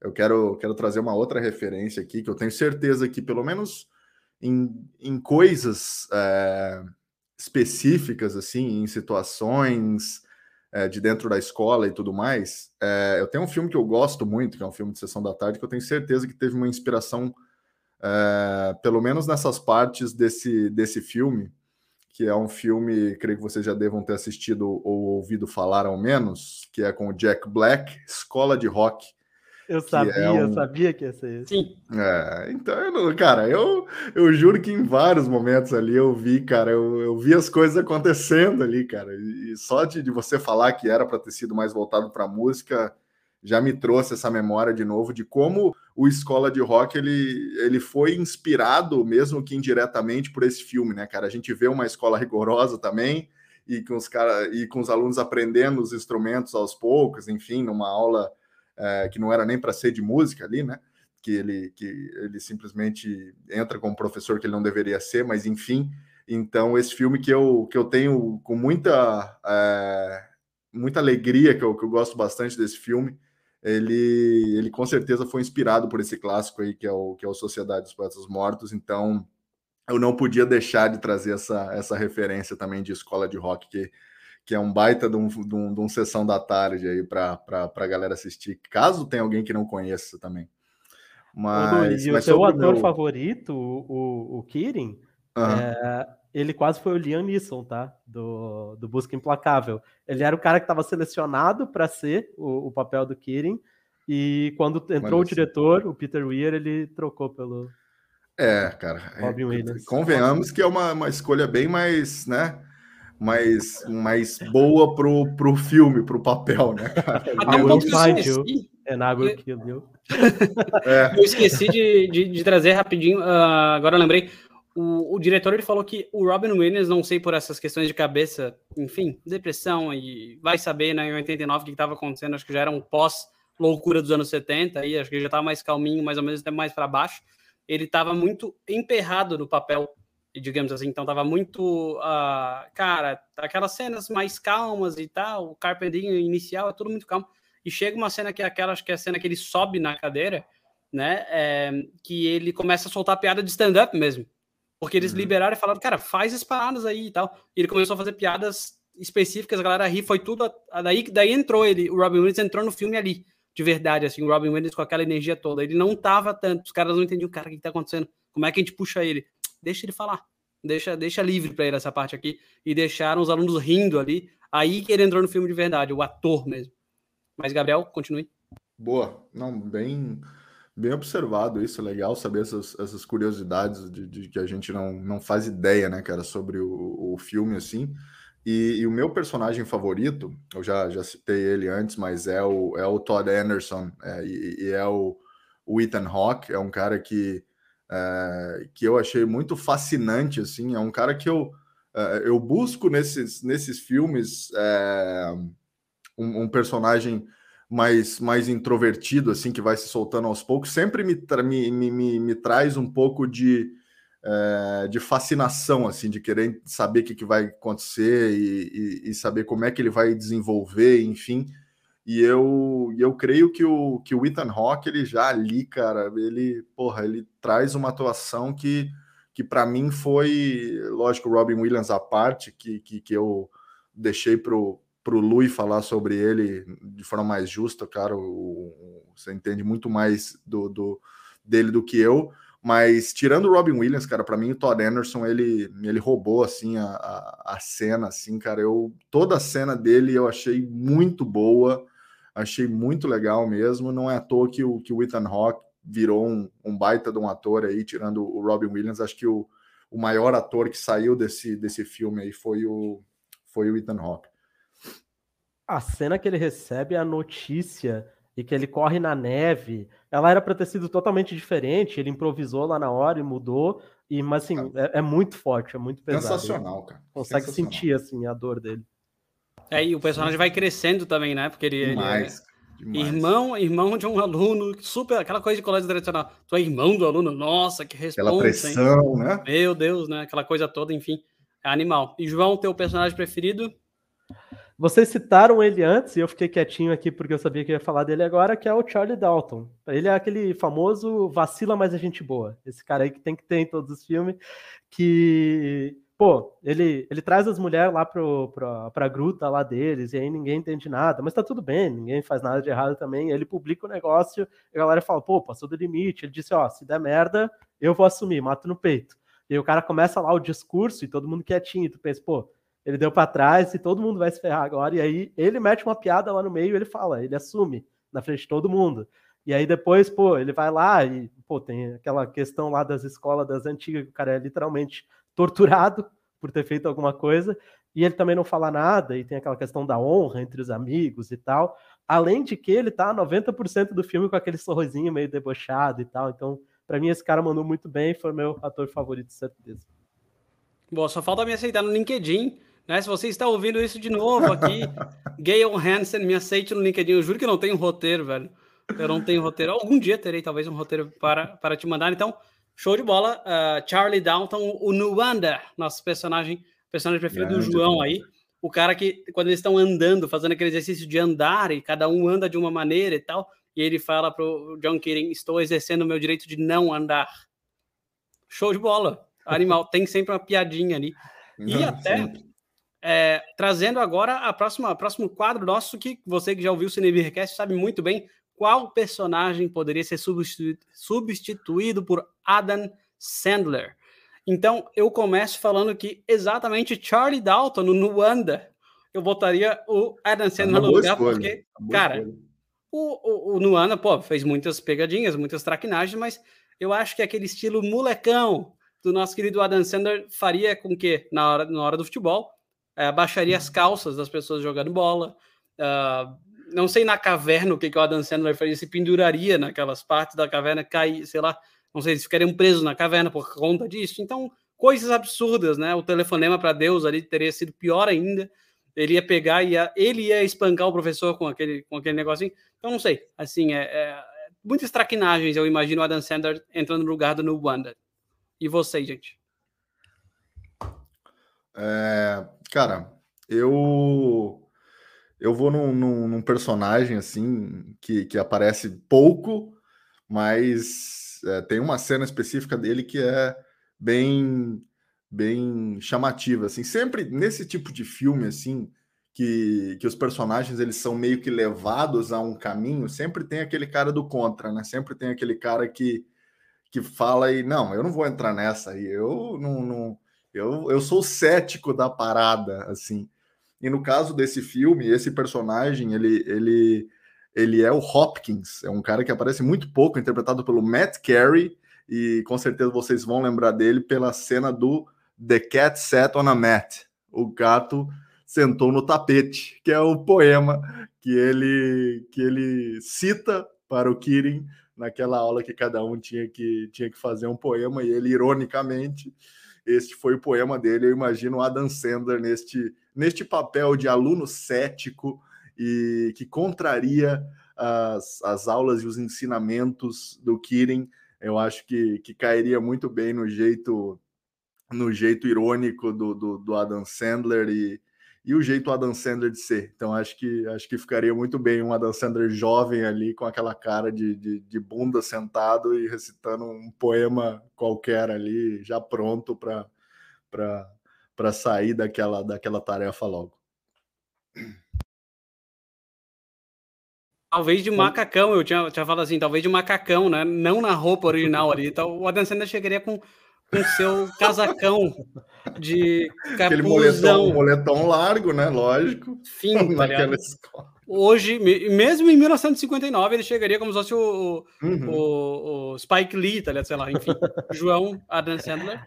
eu quero, quero trazer uma outra referência aqui, que eu tenho certeza que, pelo menos em, em coisas é, específicas, assim, em situações é, de dentro da escola e tudo mais, é, eu tenho um filme que eu gosto muito, que é um filme de sessão da tarde, que eu tenho certeza que teve uma inspiração, é, pelo menos nessas partes desse, desse filme, que é um filme, creio que vocês já devam ter assistido ou ouvido falar ao menos, que é com o Jack Black, Escola de Rock. Eu sabia, é um... eu sabia que ia ser isso. Sim. É, então, eu, cara, eu, eu juro que em vários momentos ali eu vi, cara, eu, eu vi as coisas acontecendo ali, cara. E só de, de você falar que era para ter sido mais voltado para música, já me trouxe essa memória de novo de como o Escola de Rock ele, ele foi inspirado, mesmo que indiretamente, por esse filme, né, cara? A gente vê uma escola rigorosa também e com os cara e com os alunos aprendendo os instrumentos aos poucos, enfim, numa aula é, que não era nem para ser de música ali, né? Que ele, que ele simplesmente entra como professor que ele não deveria ser, mas enfim. Então, esse filme que eu, que eu tenho com muita, é, muita alegria, que eu, que eu gosto bastante desse filme, ele, ele com certeza foi inspirado por esse clássico aí, que é o, que é o Sociedade dos Poetas Mortos. Então, eu não podia deixar de trazer essa, essa referência também de escola de rock, que que é um baita de um, de um, de um sessão da tarde aí para a galera assistir, caso tenha alguém que não conheça também. Mas, e mas o seu ator meu... favorito, o, o, Kirin, uhum. é, ele quase foi o Liam Neeson, tá? Do, do Busca Implacável. Ele era o cara que estava selecionado para ser o, o, papel do Kirin, e quando entrou o diretor, o Peter Weir, ele trocou pelo. É, cara. Robin é, Williams. Convenhamos que é uma, uma escolha bem mais, né? Mais, mais boa pro, pro filme, pro papel, né, cara? Até eu esqueci. É na água que eu... É. eu esqueci de, de, de trazer rapidinho, uh, agora eu lembrei, o, o, diretor ele falou que o Robin Williams, não sei por essas questões de cabeça, enfim, depressão e vai saber, né, em 89 o que estava acontecendo, acho que já era um pós loucura dos anos 70 aí, acho que já estava mais calminho, mais ou menos até mais para baixo. Ele estava muito emperrado no papel, digamos assim, então estava muito, uh, cara, aquelas cenas mais calmas e tal, o carpedinho inicial é tudo muito calmo. E chega uma cena que é aquela, acho que é a cena que ele sobe na cadeira, né, é, que ele começa a soltar piada de stand-up mesmo porque eles uhum. liberaram e falaram, cara, faz as paradas aí e tal. E ele começou a fazer piadas específicas, a galera ri, foi tudo. daí, daí entrou ele, o Robin Williams entrou no filme ali, de verdade, assim, o Robin Williams com aquela energia toda. Ele não tava tanto, os caras não entendiam, cara, o que tá acontecendo? Como é que a gente puxa ele? Deixa ele falar. Deixa, deixa livre para ele essa parte aqui. E deixaram os alunos rindo ali. Aí que ele entrou no filme de verdade, o ator mesmo. Mas, Gabriel, continue. Boa. Não, bem Bem observado isso, é legal saber essas, essas curiosidades de, de, que a gente não, não faz ideia, né, cara, sobre o, o filme, assim. E, e, o meu personagem favorito, eu já, já citei ele antes, mas é o, é o Todd Anderson, é, e, e, é o, o Ethan Hawke, é um cara que, é, que eu achei muito fascinante, assim, é um cara que eu, é, eu busco nesses, nesses filmes é, um, um personagem mais, mais introvertido, assim, que vai se soltando aos poucos, sempre me, me, me, me traz um pouco de, é, de fascinação, assim, de querer saber o que, que vai acontecer e, e, e, saber como é que ele vai desenvolver, enfim. E eu, eu creio que o, que o Ethan Hawke, ele já ali, cara, ele, porra, ele traz uma atuação que, que para mim foi, lógico, Robin Williams à parte, que, que, que eu deixei pro para o Lui falar sobre ele de forma mais justa, cara, o, você entende muito mais do, do, dele do que eu, mas tirando o Robin Williams, cara, para mim o Todd Anderson, ele, ele roubou, assim, a, a, a, cena, assim, cara, eu, toda a cena dele eu achei muito boa, achei muito legal mesmo, não é à toa que o, que o Ethan Hawke virou um, um baita de um ator aí, tirando o Robin Williams, acho que o, o maior ator que saiu desse, desse filme aí foi o, foi o Ethan Hawke a cena que ele recebe a notícia e que ele corre na neve, ela era para ter sido totalmente diferente. Ele improvisou lá na hora e mudou. E, mas assim, é, é muito forte, é muito pesado. Sensacional, cara. Consegue Sensacional. sentir assim a dor dele. É, e o personagem Sim. vai crescendo também, né? Porque ele, Demais. ele é irmão, irmão de um aluno, super, aquela coisa de colégio tradicional. Tu é irmão do aluno, nossa, que responsa, Aquela pressão, hein? né? Meu Deus, né? Aquela coisa toda, enfim, é animal. E João, teu personagem preferido? Vocês citaram ele antes e eu fiquei quietinho aqui porque eu sabia que ia falar dele agora, que é o Charlie Dalton. Ele é aquele famoso vacila, mas é gente boa. Esse cara aí que tem que ter em todos os filmes, que, pô, ele, ele traz as mulheres lá pro, pro, pra gruta lá deles e aí ninguém entende nada, mas tá tudo bem, ninguém faz nada de errado também. Ele publica o negócio a galera fala, pô, passou do limite. Ele disse, ó, se der merda, eu vou assumir, mato no peito. E aí o cara começa lá o discurso e todo mundo quietinho, e tu pensa, pô, ele deu para trás e todo mundo vai se ferrar agora. E aí ele mete uma piada lá no meio ele fala, ele assume na frente de todo mundo. E aí depois, pô, ele vai lá e, pô, tem aquela questão lá das escolas das antigas, que o cara é literalmente torturado por ter feito alguma coisa, e ele também não fala nada, e tem aquela questão da honra entre os amigos e tal. Além de que ele tá 90% do filme com aquele sorrisinho meio debochado e tal. Então, para mim, esse cara mandou muito bem, foi meu ator favorito, certeza. Bom, só falta me aceitar no LinkedIn né? Se você está ouvindo isso de novo aqui, Gail Hansen, me aceite no LinkedIn. Eu juro que não tenho roteiro, velho. Eu não tenho roteiro. Algum dia terei talvez um roteiro para, para te mandar. Então, show de bola. Uh, Charlie Downton, o Nuanda, nosso personagem, personagem preferido do João aí. O cara que, quando eles estão andando, fazendo aquele exercício de andar, e cada um anda de uma maneira e tal, e ele fala pro John Keating: Estou exercendo o meu direito de não andar. Show de bola. Animal. Tem sempre uma piadinha ali. Não, e até. É, trazendo agora a próxima próximo quadro nosso, que você que já ouviu o Cinebeercast sabe muito bem qual personagem poderia ser substitu substituído por Adam Sandler? Então, eu começo falando que exatamente Charlie Dalton no Wanda, eu botaria o Adam Sandler no lugar, escolha. porque, cara, o, o, o Nuana, pô, fez muitas pegadinhas, muitas traquinagens, mas eu acho que aquele estilo molecão do nosso querido Adam Sandler faria com que, na hora, na hora do futebol, é, baixaria as calças das pessoas jogando bola. Uh, não sei na caverna o que, que o Adam Sandler faria, se penduraria naquelas partes da caverna, cair, sei lá, não sei, se ficariam presos na caverna por conta disso. Então, coisas absurdas, né? O telefonema para Deus ali teria sido pior ainda. Ele ia pegar e ele ia espancar o professor com aquele, com aquele negocinho. Então, não sei. Assim, é, é muitas traquinagens, eu imagino o Adam Sandler entrando no lugar do No Wonder. E você, gente? É, cara, eu eu vou num, num, num, personagem assim que, que aparece pouco, mas é, tem uma cena específica dele que é bem bem chamativa assim. Sempre nesse tipo de filme assim que, que os personagens eles são meio que levados a um caminho, sempre tem aquele cara do contra, né? Sempre tem aquele cara que que fala e não, eu não vou entrar nessa aí. Eu não, não eu, eu sou cético da parada, assim. E no caso desse filme, esse personagem, ele, ele, ele é o Hopkins, é um cara que aparece muito pouco, interpretado pelo Matt Carey, e com certeza vocês vão lembrar dele pela cena do The Cat Sat on a Mat, o gato sentou no tapete, que é o poema que ele, que ele cita para o Kirin naquela aula que cada um tinha que, tinha que fazer um poema, e ele, ironicamente, este foi o poema dele. Eu imagino Adam Sandler neste, neste papel de aluno cético e que contraria as, as aulas e os ensinamentos do Kirin. Eu acho que, que cairia muito bem no jeito no jeito irônico do, do, do Adam Sandler e, e o jeito Adam Sandler de ser. Então acho que acho que ficaria muito bem um Adam Sandler jovem ali com aquela cara de, de, de bunda sentado e recitando um poema qualquer ali, já pronto para para sair daquela daquela tarefa logo. Talvez de macacão, eu tinha, tinha falado assim, talvez de macacão, né? Não na roupa original ali. Então o Adam Sandler chegaria com com seu casacão de capuzão. Aquele moletom, moletom largo, né? Lógico. Fim, tá escola. Hoje, mesmo em 1959, ele chegaria como se fosse o, uhum. o, o, Spike Lee, tá ligado? Sei lá, enfim. João Adam Sandler.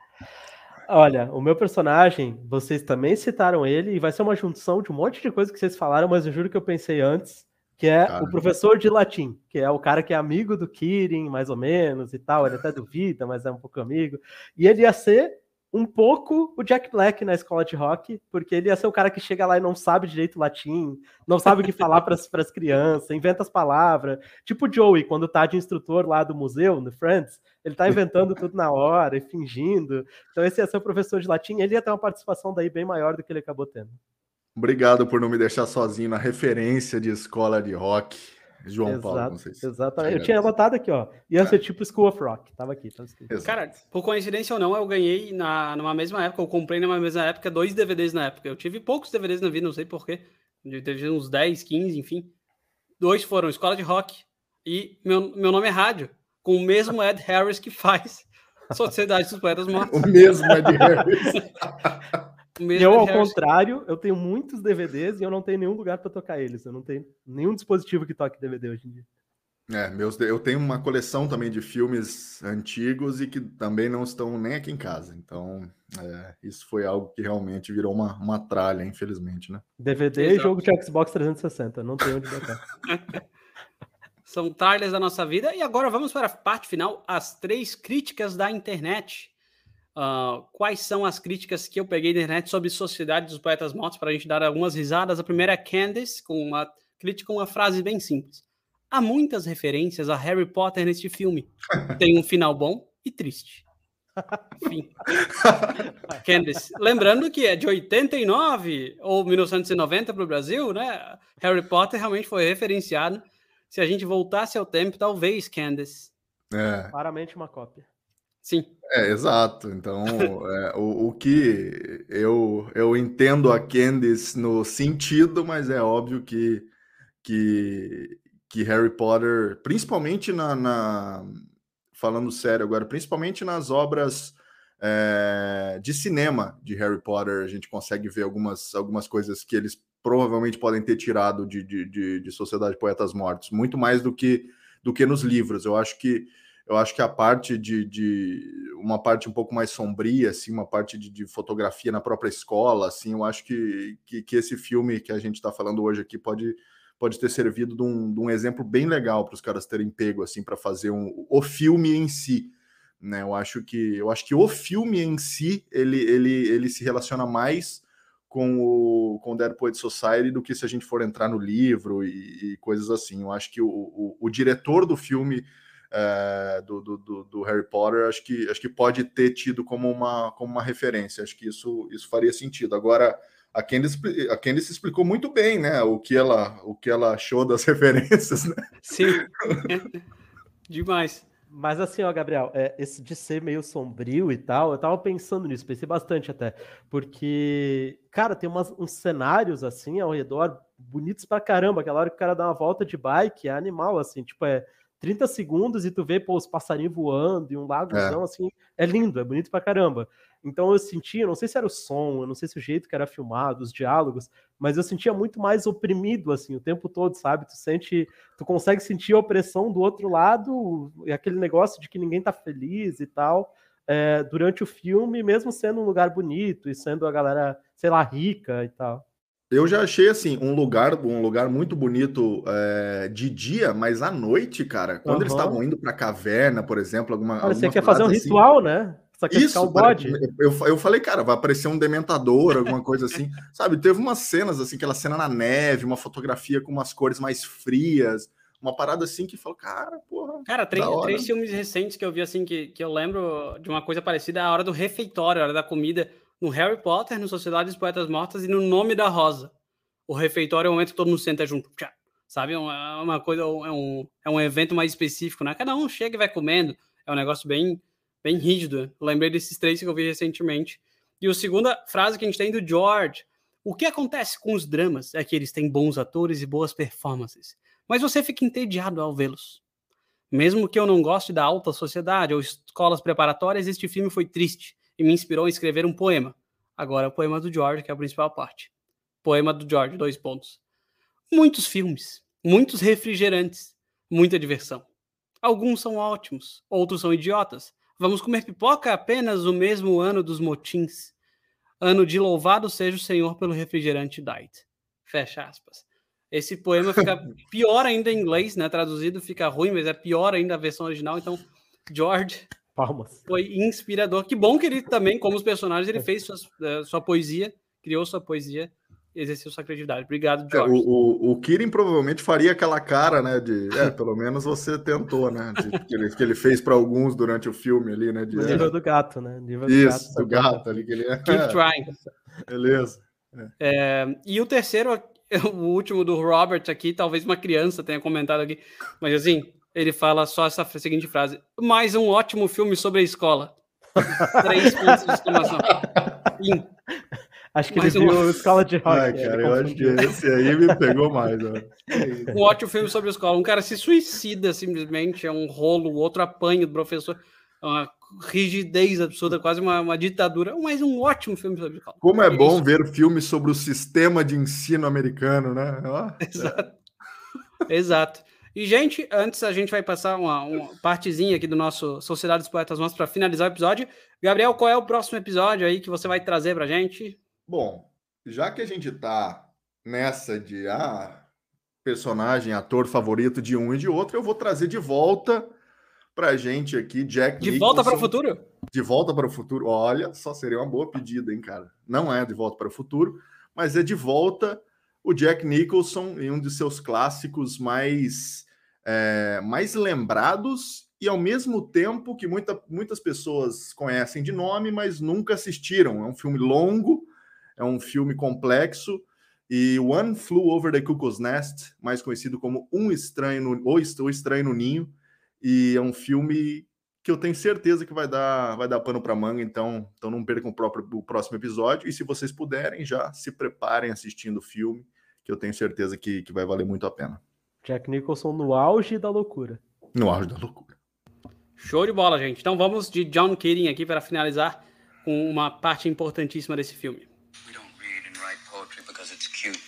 Olha, o meu personagem, vocês também citaram ele, e vai ser uma junção de um monte de coisa que vocês falaram, mas eu juro que eu pensei antes que é cara. o professor de latim, que é o cara que é amigo do Kirin, mais ou menos, e tal, ele até duvida, mas é um pouco amigo. E ele ia ser um pouco o Jack Black na escola de rock, porque ele ia ser o cara que chega lá e não sabe direito latim, não sabe o que falar para as crianças, inventa as palavras. Tipo o Joey, quando tá de instrutor lá do museu, no Friends, ele tá inventando tudo na hora e fingindo. Então esse ia ser o professor de latim, ele ia ter uma participação daí bem maior do que ele acabou tendo. Obrigado por não me deixar sozinho na referência de escola de rock. João Exato, Paulo, não sei se Exatamente. Eu tinha anotado aqui, ó. Ia ser é. tipo School of Rock. Tava aqui, tava escrito. Cara, por coincidência ou não, eu ganhei na, numa mesma época, eu comprei numa mesma época dois DVDs na época. Eu tive poucos DVDs na vida, não sei porquê. Teve uns 10, 15, enfim. Dois foram Escola de Rock e Meu, meu Nome é Rádio, com o mesmo Ed Harris que faz Sociedade dos Poetas Mortos. O mesmo Ed Harris. eu, ao contrário, eu tenho muitos DVDs e eu não tenho nenhum lugar para tocar eles. Eu não tenho nenhum dispositivo que toque DVD hoje em dia. É, meus, eu tenho uma coleção também de filmes antigos e que também não estão nem aqui em casa. Então, é, isso foi algo que realmente virou uma, uma tralha, infelizmente, né? DVD Exato. e jogo de Xbox 360, não tem onde botar. São tralhas da nossa vida. E agora vamos para a parte final, as três críticas da internet. Uh, quais são as críticas que eu peguei na internet sobre Sociedade dos Poetas Mortos para a gente dar algumas risadas. A primeira é Candice, com uma crítica com uma frase bem simples. Há muitas referências a Harry Potter neste filme. Tem um final bom e triste. Enfim. Candice. Lembrando que é de 89 ou 1990 para o Brasil, né? Harry Potter realmente foi referenciado. Se a gente voltasse ao tempo, talvez, Candice. É. Claramente uma cópia. Sim. É, exato. Então, é, o, o que eu, eu entendo a Candice no sentido, mas é óbvio que, que, que Harry Potter, principalmente na, na falando sério agora, principalmente nas obras é, de cinema de Harry Potter, a gente consegue ver algumas, algumas coisas que eles provavelmente podem ter tirado de, de, de, de Sociedade de Poetas Mortos, muito mais do que do que nos livros. Eu acho que eu acho que a parte de, de uma parte um pouco mais sombria, assim, uma parte de, de fotografia na própria escola, assim, eu acho que, que, que esse filme que a gente está falando hoje aqui pode, pode ter servido de um, de um exemplo bem legal para os caras terem pego assim para fazer um, o filme em si. Né? Eu acho que eu acho que o filme em si ele, ele, ele se relaciona mais com o, com o Dead Poet Society do que se a gente for entrar no livro e, e coisas assim. Eu acho que o, o, o diretor do filme é, do, do, do, Harry Potter, acho que, acho que pode ter tido como uma, como uma referência. Acho que isso, isso faria sentido. Agora, a Candice, a Candice explicou muito bem, né? O que ela, o que ela achou das referências, né? Sim. Demais. Mas assim, ó, Gabriel, é, esse de ser meio sombrio e tal, eu tava pensando nisso, pensei bastante até. Porque, cara, tem umas, uns cenários assim ao redor bonitos pra caramba. Aquela hora que o cara dá uma volta de bike, é animal, assim, tipo, é 30 segundos e tu vê pô, os passarinhos voando e um lagozão, é. assim, é lindo, é bonito pra caramba. Então eu sentia, não sei se era o som, eu não sei se o jeito que era filmado, os diálogos, mas eu sentia muito mais oprimido, assim, o tempo todo, sabe? Tu sente, tu consegue sentir a opressão do outro lado, e aquele negócio de que ninguém tá feliz e tal, é, durante o filme, mesmo sendo um lugar bonito e sendo a galera, sei lá, rica e tal. Eu já achei assim um lugar, um lugar muito bonito é, de dia, mas à noite, cara, quando uhum. eles estavam indo para a caverna, por exemplo, alguma. Cara, você quer fazer um assim, ritual, né? Isso, o bode. Eu, eu falei, cara, vai aparecer um dementador, alguma coisa assim. Sabe, teve umas cenas assim, aquela cena na neve, uma fotografia com umas cores mais frias, uma parada assim que falou, cara, porra. Cara, três, três filmes recentes que eu vi assim, que, que eu lembro de uma coisa parecida, a hora do refeitório, a hora da comida no Harry Potter, no Sociedade dos Poetas Mortas e no Nome da Rosa. O refeitório é o momento que todo mundo senta junto. Sabe? É uma coisa, é um, é um evento mais específico, né? Cada um chega e vai comendo. É um negócio bem, bem rígido. Eu lembrei desses três que eu vi recentemente. E a segunda frase que a gente tem do George. O que acontece com os dramas é que eles têm bons atores e boas performances. Mas você fica entediado ao vê-los. Mesmo que eu não goste da alta sociedade ou escolas preparatórias, este filme foi triste e me inspirou a escrever um poema. Agora, o poema do George, que é a principal parte. Poema do George, dois pontos. Muitos filmes, muitos refrigerantes, muita diversão. Alguns são ótimos, outros são idiotas. Vamos comer pipoca apenas o mesmo ano dos motins. Ano de louvado seja o Senhor pelo refrigerante Diet. Fecha aspas. Esse poema fica pior ainda em inglês, né? Traduzido fica ruim, mas é pior ainda a versão original. Então, George, Palmas. Foi inspirador. Que bom que ele também, como os personagens, ele fez suas, uh, sua poesia, criou sua poesia, exerceu sua criatividade. Obrigado, é, George. É, o, o, o Kirin provavelmente faria aquela cara, né? De, é, pelo menos você tentou, né? De, que, ele, que ele fez para alguns durante o filme ali, né? De, o nível é, do gato, né? Nível Isso, do gato, do gato ali. Que ele, é, Keep trying. Beleza. É, e o terceiro, o último do Robert aqui, talvez uma criança tenha comentado aqui, mas assim, ele fala só essa seguinte frase: mais um ótimo filme sobre a escola. Três pontos de exclamação. Acho que mais ele um... viu Escola de Rock. Ai, cara, eu acho que esse aí me pegou mais. Ó. Um ótimo filme sobre a escola. Um cara se suicida simplesmente, é um rolo, o outro apanha do professor. É uma rigidez absurda, quase uma, uma ditadura. Mas um ótimo filme sobre a escola. Como é, é bom ver filmes sobre o sistema de ensino americano, né? Exato. Exato. E, gente, antes a gente vai passar uma, uma partezinha aqui do nosso Sociedade dos Poetas Monstros para finalizar o episódio. Gabriel, qual é o próximo episódio aí que você vai trazer para gente? Bom, já que a gente tá nessa de ah, personagem, ator favorito de um e de outro, eu vou trazer de volta pra gente aqui Jack De Nicholson. volta para o futuro? De volta para o futuro. Olha, só seria uma boa pedida, hein, cara. Não é de volta para o futuro, mas é de volta o Jack Nicholson em um de seus clássicos mais, é, mais lembrados e ao mesmo tempo que muita, muitas pessoas conhecem de nome, mas nunca assistiram. É um filme longo, é um filme complexo. E One Flew Over the Cuckoo's Nest, mais conhecido como Um Estranho no, ou Estranho no Ninho, e é um filme que eu tenho certeza que vai dar, vai dar pano para manga, então, então não percam o, próprio, o próximo episódio. E se vocês puderem, já se preparem assistindo o filme, que eu tenho certeza que, que vai valer muito a pena. Jack Nicholson no auge da loucura. No auge da loucura. Show de bola, gente. Então vamos de John Keating aqui para finalizar com uma parte importantíssima desse filme. We don't read and write poetry because it's cute.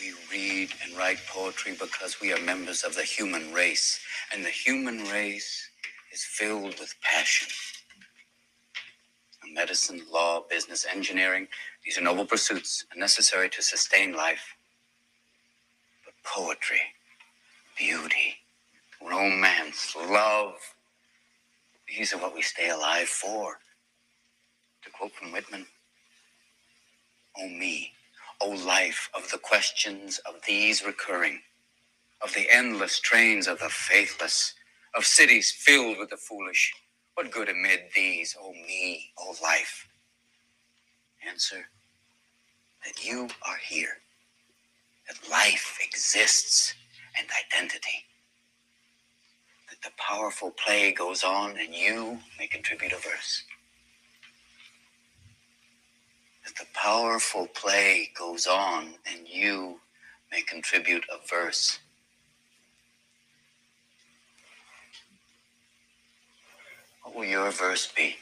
We read and write poetry because we are members of the human race, and the human race is filled with passion. Medicine, law, business, engineering, these are noble pursuits and necessary to sustain life. But poetry, beauty, romance, love, these are what we stay alive for. To quote from Whitman, O me, O life of the questions of these recurring, of the endless trains of the faithless, of cities filled with the foolish. What good amid these, O me, O life? Answer that you are here, that life exists and identity that the powerful play goes on and you may contribute a verse. That the powerful play goes on and you may contribute a verse. What will your verse be?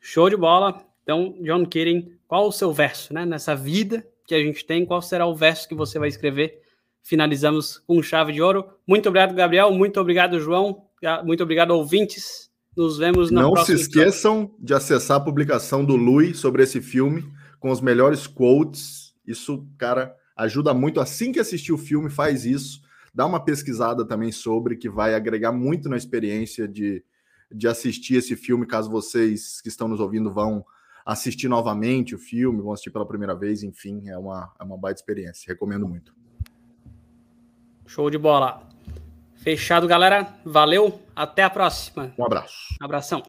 Show de bola. Então, John Keating, qual o seu verso, né? Nessa vida que a gente tem, qual será o verso que você vai escrever finalizamos com chave de ouro. Muito obrigado, Gabriel. Muito obrigado, João. Muito obrigado, ouvintes. Nos vemos na Não próxima. Não se esqueçam episódio. de acessar a publicação do Lui sobre esse filme, com os melhores quotes. Isso, cara, ajuda muito. Assim que assistir o filme, faz isso. Dá uma pesquisada também sobre, que vai agregar muito na experiência de, de assistir esse filme, caso vocês que estão nos ouvindo vão assistir novamente o filme, vão assistir pela primeira vez, enfim, é uma, é uma baita experiência. Recomendo muito. Show de bola. Fechado, galera. Valeu. Até a próxima. Um abraço. Abração.